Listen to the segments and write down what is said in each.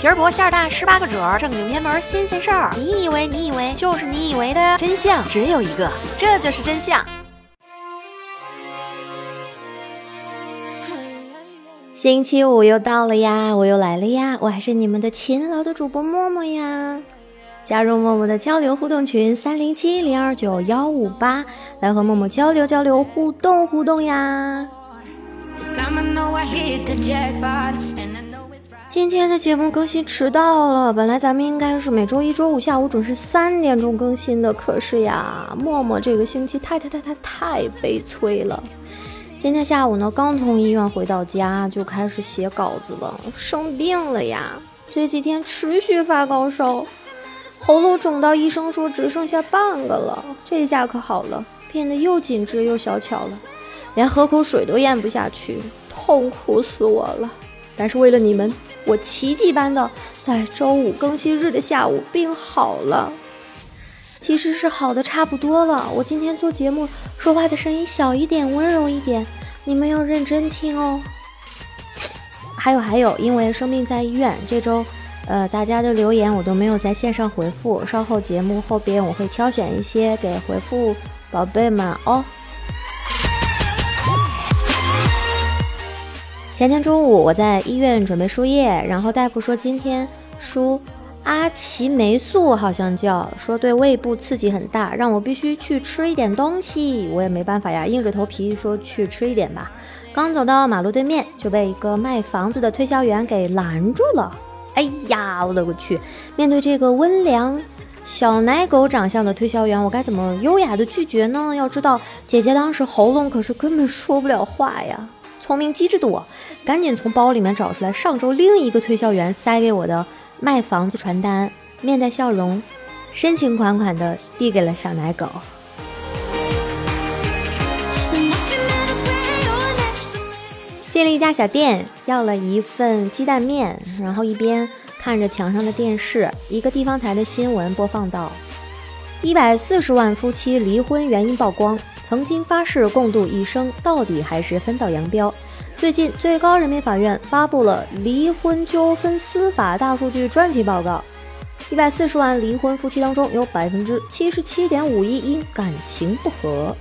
皮儿薄馅儿大，十八个褶，正经偏门新鲜事儿。你以为你以为就是你以为的真相只有一个，这就是真相。星期五又到了呀，我又来了呀，我还是你们的勤劳的主播默默呀。加入默默的交流互动群三零七零二九幺五八，来和默默交流交流，互动互动呀。今天的节目更新迟到了，本来咱们应该是每周一、周五下午准时三点钟更新的，可是呀，默默这个星期太太太太太悲催了。今天下午呢，刚从医院回到家，就开始写稿子了，生病了呀！这几天持续发高烧，喉咙肿到医生说只剩下半个了，这下可好了，变得又紧致又小巧了，连喝口水都咽不下去，痛苦死我了。但是为了你们。我奇迹般的在周五更新日的下午病好了，其实是好的差不多了。我今天做节目说话的声音小一点，温柔一点，你们要认真听哦。还有还有，因为生病在医院，这周呃大家的留言我都没有在线上回复，稍后节目后边我会挑选一些给回复宝贝们哦。前天中午，我在医院准备输液，然后大夫说今天输阿奇霉素，好像叫，说对胃部刺激很大，让我必须去吃一点东西。我也没办法呀，硬着头皮说去吃一点吧。刚走到马路对面，就被一个卖房子的推销员给拦住了。哎呀，我勒个去！面对这个温良小奶狗长相的推销员，我该怎么优雅的拒绝呢？要知道，姐姐当时喉咙可是根本说不了话呀。聪明机智的我，赶紧从包里面找出来上周另一个推销员塞给我的卖房子传单，面带笑容，深情款款的递给了小奶狗。进了一家小店，要了一份鸡蛋面，然后一边看着墙上的电视，一个地方台的新闻播放到：一百四十万夫妻离婚原因曝光。曾经发誓共度一生，到底还是分道扬镳。最近，最高人民法院发布了离婚纠纷司法大数据专题报告。一百四十万离婚夫妻当中，有百分之七十七点五一因感情不和，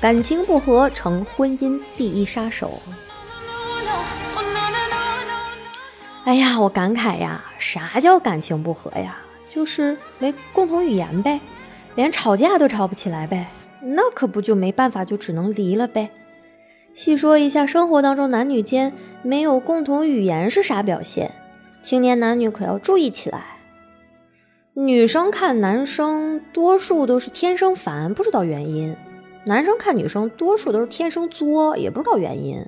感情不和成婚姻第一杀手。哎呀，我感慨呀，啥叫感情不和呀？就是没共同语言呗，连吵架都吵不起来呗。那可不就没办法，就只能离了呗。细说一下，生活当中男女间没有共同语言是啥表现？青年男女可要注意起来。女生看男生多数都是天生烦，不知道原因；男生看女生多数都是天生作，也不知道原因。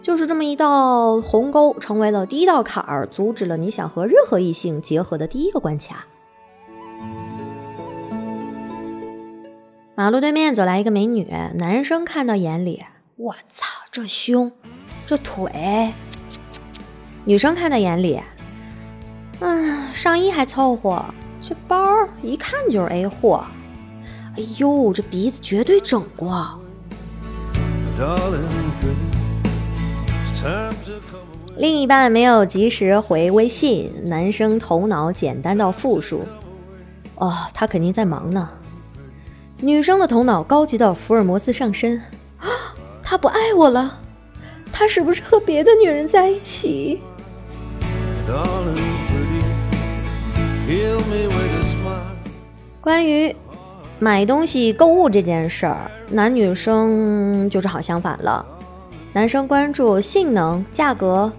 就是这么一道鸿沟，成为了第一道坎儿，阻止了你想和任何异性结合的第一个关卡。马路对面走来一个美女，男生看到眼里，我操，这胸，这腿；女生看到眼里，嗯，上衣还凑合，这包一看就是 A 货。哎呦，这鼻子绝对整过。另一半没有及时回微信，男生头脑简单到负数。哦，他肯定在忙呢。女生的头脑高级到福尔摩斯上身，啊，他不爱我了，他是不是和别的女人在一起？关于买东西购物这件事儿，男女生就正好相反了。男生关注性能、价格、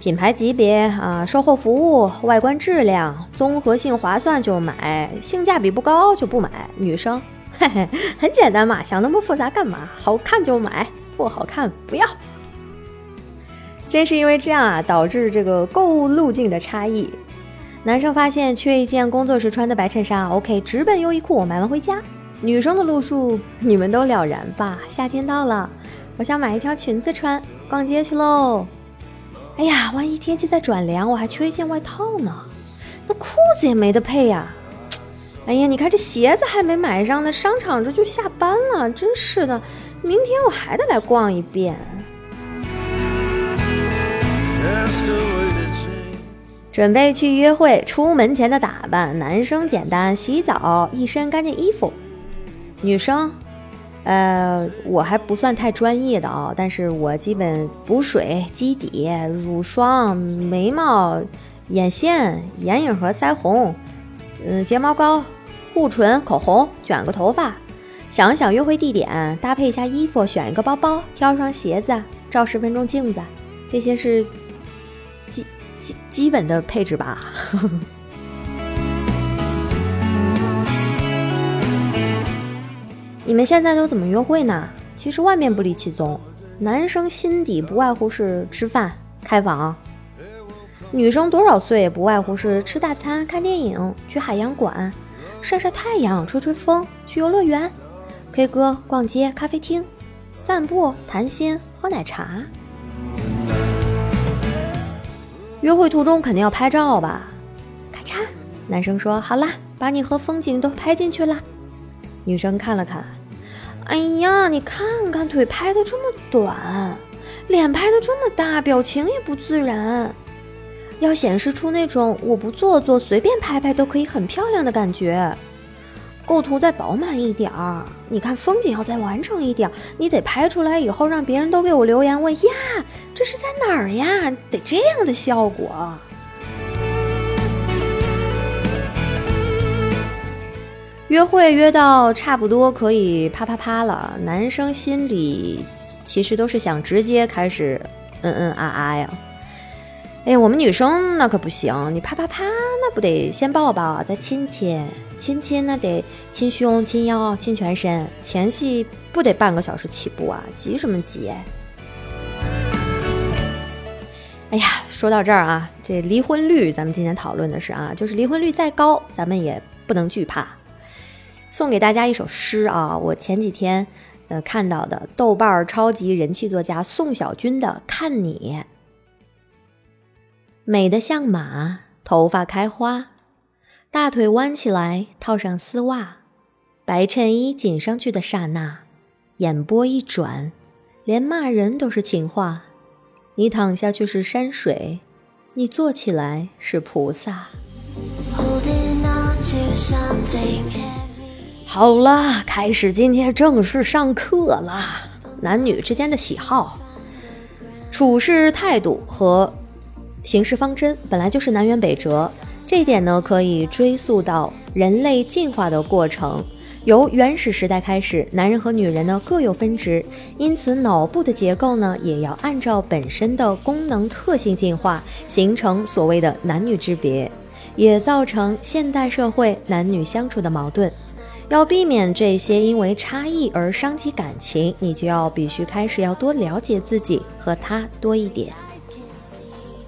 品牌级别啊，售后服务、外观质量，综合性划算就买，性价比不高就不买。女生。嘿嘿，很简单嘛，想那么复杂干嘛？好看就买，不好看不要。正是因为这样啊，导致这个购物路径的差异。男生发现缺一件工作时穿的白衬衫，OK，直奔优衣库我买完回家。女生的路数你们都了然吧？夏天到了，我想买一条裙子穿，逛街去喽。哎呀，万一天气再转凉，我还缺一件外套呢，那裤子也没得配呀。哎呀，你看这鞋子还没买上呢，商场这就下班了，真是的！明天我还得来逛一遍。准备去约会，出门前的打扮，男生简单，洗澡，一身干净衣服。女生，呃，我还不算太专业的啊，但是我基本补水、肌底、乳霜、眉毛、眼线、眼影和腮红，嗯，睫毛膏、护唇、口红，卷个头发，想一想约会地点，搭配一下衣服，选一个包包，挑双鞋子，照十分钟镜子，这些是。基基基本的配置吧。你们现在都怎么约会呢？其实万变不离其宗，男生心底不外乎是吃饭、开房；女生多少岁不外乎是吃大餐、看电影、去海洋馆、晒晒太阳、吹吹风、去游乐园、K 歌、逛街、咖啡厅、散步、谈心、喝奶茶。约会途中肯定要拍照吧？咔嚓，男生说：“好啦，把你和风景都拍进去了。”女生看了看，哎呀，你看看腿拍的这么短，脸拍的这么大，表情也不自然，要显示出那种我不做作，随便拍拍都可以很漂亮的感觉。构图再饱满一点儿，你看风景要再完整一点儿，你得拍出来以后让别人都给我留言问呀，这是在哪儿呀？得这样的效果。约会约到差不多可以啪啪啪了，男生心里其实都是想直接开始嗯嗯啊啊呀。哎，我们女生那可不行，你啪啪啪，那不得先抱抱，再亲亲，亲亲那得亲胸、亲腰、亲全身，前戏不得半个小时起步啊？急什么急？哎呀，说到这儿啊，这离婚率，咱们今天讨论的是啊，就是离婚率再高，咱们也不能惧怕。送给大家一首诗啊，我前几天呃看到的豆瓣超级人气作家宋小军的《看你》。美的像马，头发开花，大腿弯起来，套上丝袜，白衬衣紧上去的刹那，眼波一转，连骂人都是情话。你躺下去是山水，你坐起来是菩萨。好了，开始今天正式上课了。男女之间的喜好、处事态度和。行事方针本来就是南辕北辙，这一点呢可以追溯到人类进化的过程。由原始时代开始，男人和女人呢各有分职，因此脑部的结构呢也要按照本身的功能特性进化，形成所谓的男女之别，也造成现代社会男女相处的矛盾。要避免这些因为差异而伤及感情，你就要必须开始要多了解自己和他多一点。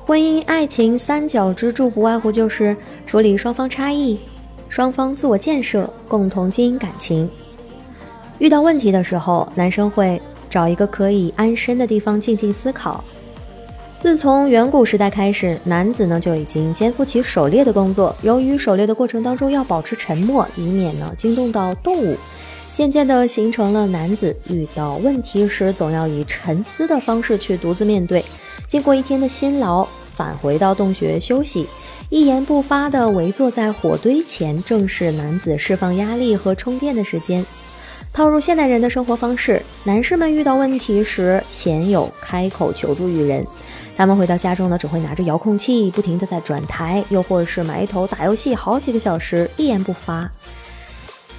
婚姻爱情三角支柱不外乎就是处理双方差异、双方自我建设、共同经营感情。遇到问题的时候，男生会找一个可以安身的地方静静思考。自从远古时代开始，男子呢就已经肩负起狩猎的工作。由于狩猎的过程当中要保持沉默，以免呢惊动到动物，渐渐的形成了男子遇到问题时总要以沉思的方式去独自面对。经过一天的辛劳，返回到洞穴休息，一言不发地围坐在火堆前，正是男子释放压力和充电的时间。套入现代人的生活方式，男士们遇到问题时鲜有开口求助于人。他们回到家中呢，只会拿着遥控器不停地在转台，又或者是埋头打游戏好几个小时，一言不发。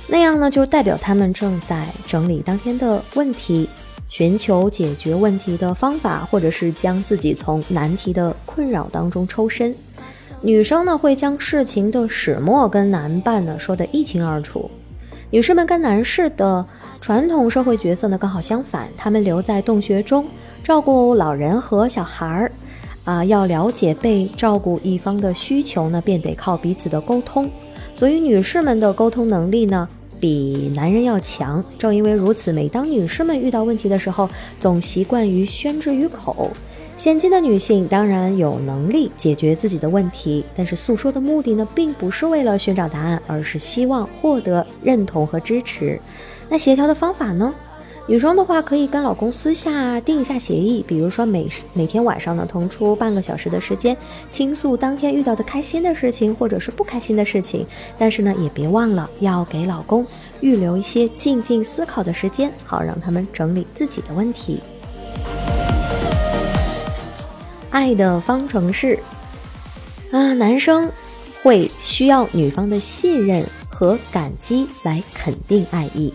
那样呢，就代表他们正在整理当天的问题。寻求解决问题的方法，或者是将自己从难题的困扰当中抽身。女生呢会将事情的始末跟男伴呢说得一清二楚。女士们跟男士的传统社会角色呢刚好相反，她们留在洞穴中照顾老人和小孩儿。啊，要了解被照顾一方的需求呢，便得靠彼此的沟通。所以女士们的沟通能力呢。比男人要强，正因为如此，每当女士们遇到问题的时候，总习惯于宣之于口。现今的女性当然有能力解决自己的问题，但是诉说的目的呢，并不是为了寻找答案，而是希望获得认同和支持。那协调的方法呢？女生的话，可以跟老公私下定一下协议，比如说每每天晚上呢腾出半个小时的时间，倾诉当天遇到的开心的事情或者是不开心的事情。但是呢，也别忘了要给老公预留一些静静思考的时间，好让他们整理自己的问题。爱的方程式啊，男生会需要女方的信任和感激来肯定爱意。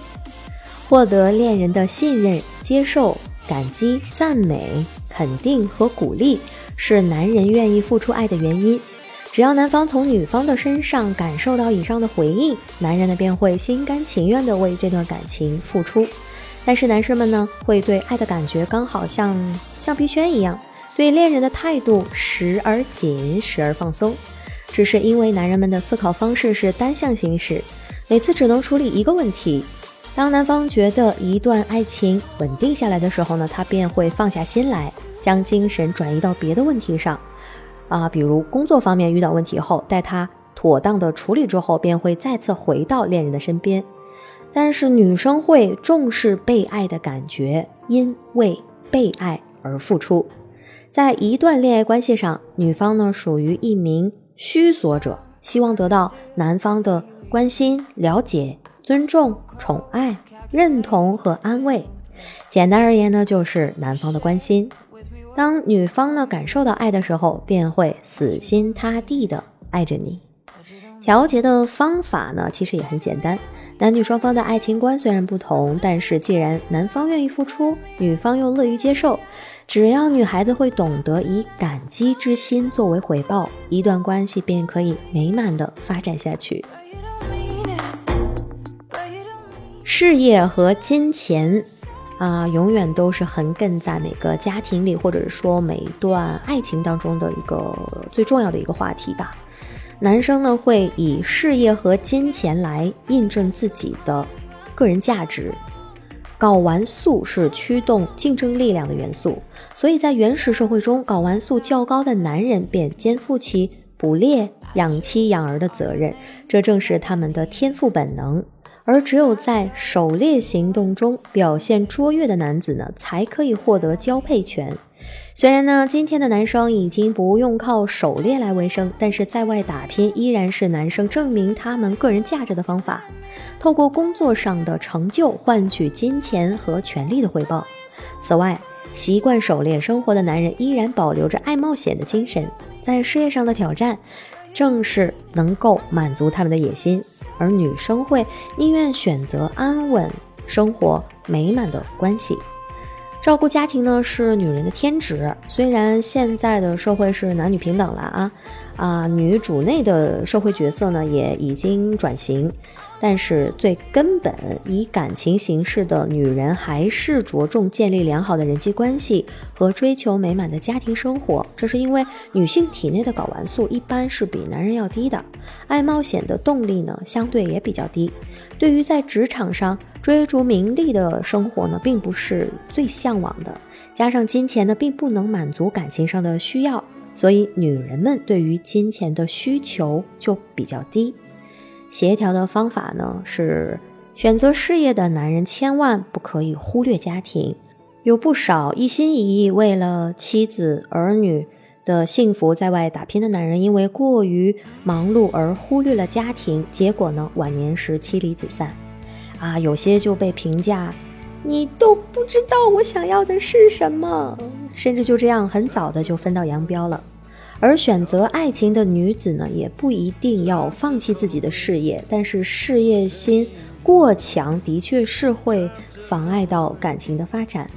获得恋人的信任、接受、感激、赞美、肯定和鼓励，是男人愿意付出爱的原因。只要男方从女方的身上感受到以上的回应，男人呢便会心甘情愿地为这段感情付出。但是男生们呢，会对爱的感觉刚好像橡皮圈一样，对恋人的态度时而紧，时而放松。只是因为男人们的思考方式是单向行驶，每次只能处理一个问题。当男方觉得一段爱情稳定下来的时候呢，他便会放下心来，将精神转移到别的问题上，啊，比如工作方面遇到问题后，待他妥当的处理之后，便会再次回到恋人的身边。但是女生会重视被爱的感觉，因为被爱而付出。在一段恋爱关系上，女方呢属于一名需索者，希望得到男方的关心、了解。尊重、宠爱、认同和安慰，简单而言呢，就是男方的关心。当女方呢感受到爱的时候，便会死心塌地的爱着你。调节的方法呢，其实也很简单。男女双方的爱情观虽然不同，但是既然男方愿意付出，女方又乐于接受，只要女孩子会懂得以感激之心作为回报，一段关系便可以美满的发展下去。事业和金钱，啊，永远都是横亘在每个家庭里，或者是说每一段爱情当中的一个最重要的一个话题吧。男生呢会以事业和金钱来印证自己的个人价值，睾丸素是驱动竞争力量的元素，所以在原始社会中，睾丸素较高的男人便肩负起捕猎、养妻养儿的责任，这正是他们的天赋本能。而只有在狩猎行动中表现卓越的男子呢，才可以获得交配权。虽然呢，今天的男生已经不用靠狩猎来为生，但是在外打拼依然是男生证明他们个人价值的方法。透过工作上的成就换取金钱和权力的回报。此外，习惯狩猎生活的男人依然保留着爱冒险的精神，在事业上的挑战，正是能够满足他们的野心。而女生会宁愿选择安稳生活、美满的关系，照顾家庭呢是女人的天职。虽然现在的社会是男女平等了啊。啊，女主内的社会角色呢也已经转型，但是最根本以感情形式的女人还是着重建立良好的人际关系和追求美满的家庭生活。这是因为女性体内的睾丸素一般是比男人要低的，爱冒险的动力呢相对也比较低。对于在职场上追逐名利的生活呢，并不是最向往的。加上金钱呢，并不能满足感情上的需要。所以，女人们对于金钱的需求就比较低。协调的方法呢是，选择事业的男人千万不可以忽略家庭。有不少一心一意为了妻子儿女的幸福在外打拼的男人，因为过于忙碌而忽略了家庭，结果呢晚年时妻离子散。啊，有些就被评价，你都不知道我想要的是什么。甚至就这样很早的就分道扬镳了，而选择爱情的女子呢，也不一定要放弃自己的事业，但是事业心过强的确是会妨碍到感情的发展。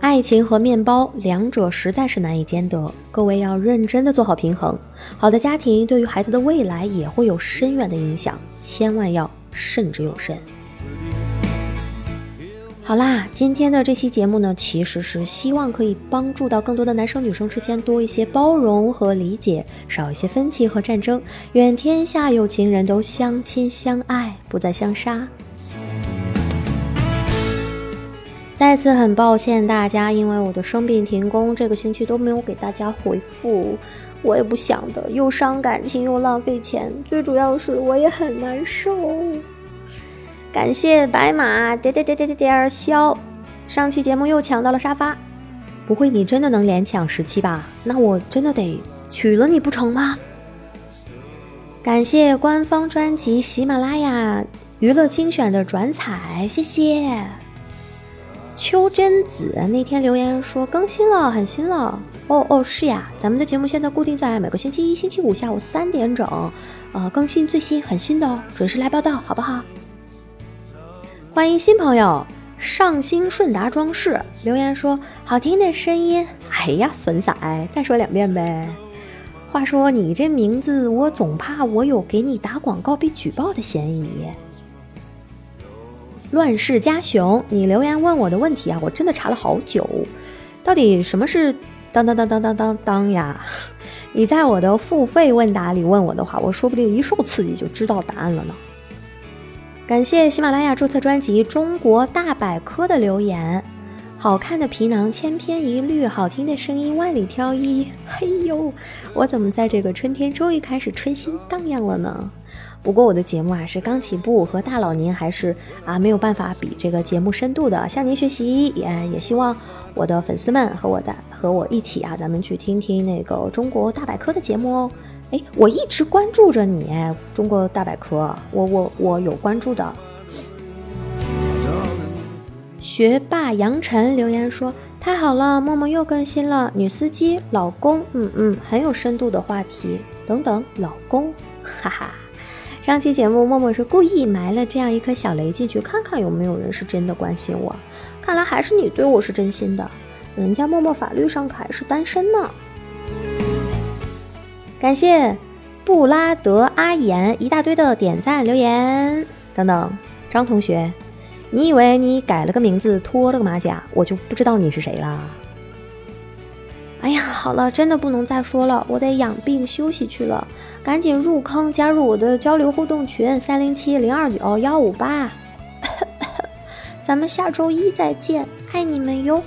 爱情和面包两者实在是难以兼得，各位要认真的做好平衡。好的家庭对于孩子的未来也会有深远的影响，千万要慎之又慎。好啦，今天的这期节目呢，其实是希望可以帮助到更多的男生女生之间多一些包容和理解，少一些分歧和战争，愿天下有情人都相亲相爱，不再相杀。再次很抱歉大家，因为我的生病停工，这个星期都没有给大家回复，我也不想的，又伤感情又浪费钱，最主要是我也很难受。感谢白马点点点点点点消，上期节目又抢到了沙发，不会你真的能连抢十期吧？那我真的得娶了你不成吗？感谢官方专辑喜马拉雅娱乐精选的转采，谢谢。秋真子那天留言说更新了，很新了。哦哦，是呀，咱们的节目现在固定在每个星期一、星期五下午三点整，呃，更新最新，很新的哦，准时来报道，好不好？欢迎新朋友上新顺达装饰留言说好听的声音，哎呀，损仔，再说两遍呗。话说你这名字，我总怕我有给你打广告被举报的嫌疑。乱世佳雄，你留言问我的问题啊，我真的查了好久，到底什么是当当当当当当当呀？你在我的付费问答里问我的话，我说不定一受刺激就知道答案了呢。感谢喜马拉雅注册专辑《中国大百科》的留言。好看的皮囊千篇一律，好听的声音万里挑一。嘿呦，我怎么在这个春天终于开始春心荡漾了呢？不过我的节目啊是刚起步，和大佬您还是啊没有办法比这个节目深度的，向您学习。也也希望我的粉丝们和我的和我一起啊，咱们去听听那个中国大百科的节目哦。哎，我一直关注着你，中国大百科，我我我有关注的。学霸杨晨留言说：“太好了，默默又更新了。女司机，老公，嗯嗯，很有深度的话题。等等，老公，哈哈。上期节目默默是故意埋了这样一颗小雷进去，看看有没有人是真的关心我。看来还是你对我是真心的，人家默默法律上还是单身呢。感谢布拉德阿言一大堆的点赞留言等等，张同学。”你以为你改了个名字，脱了个马甲，我就不知道你是谁了？哎呀，好了，真的不能再说了，我得养病休息去了，赶紧入坑加入我的交流互动群三零七零二九幺五八，咱们下周一再见，爱你们哟，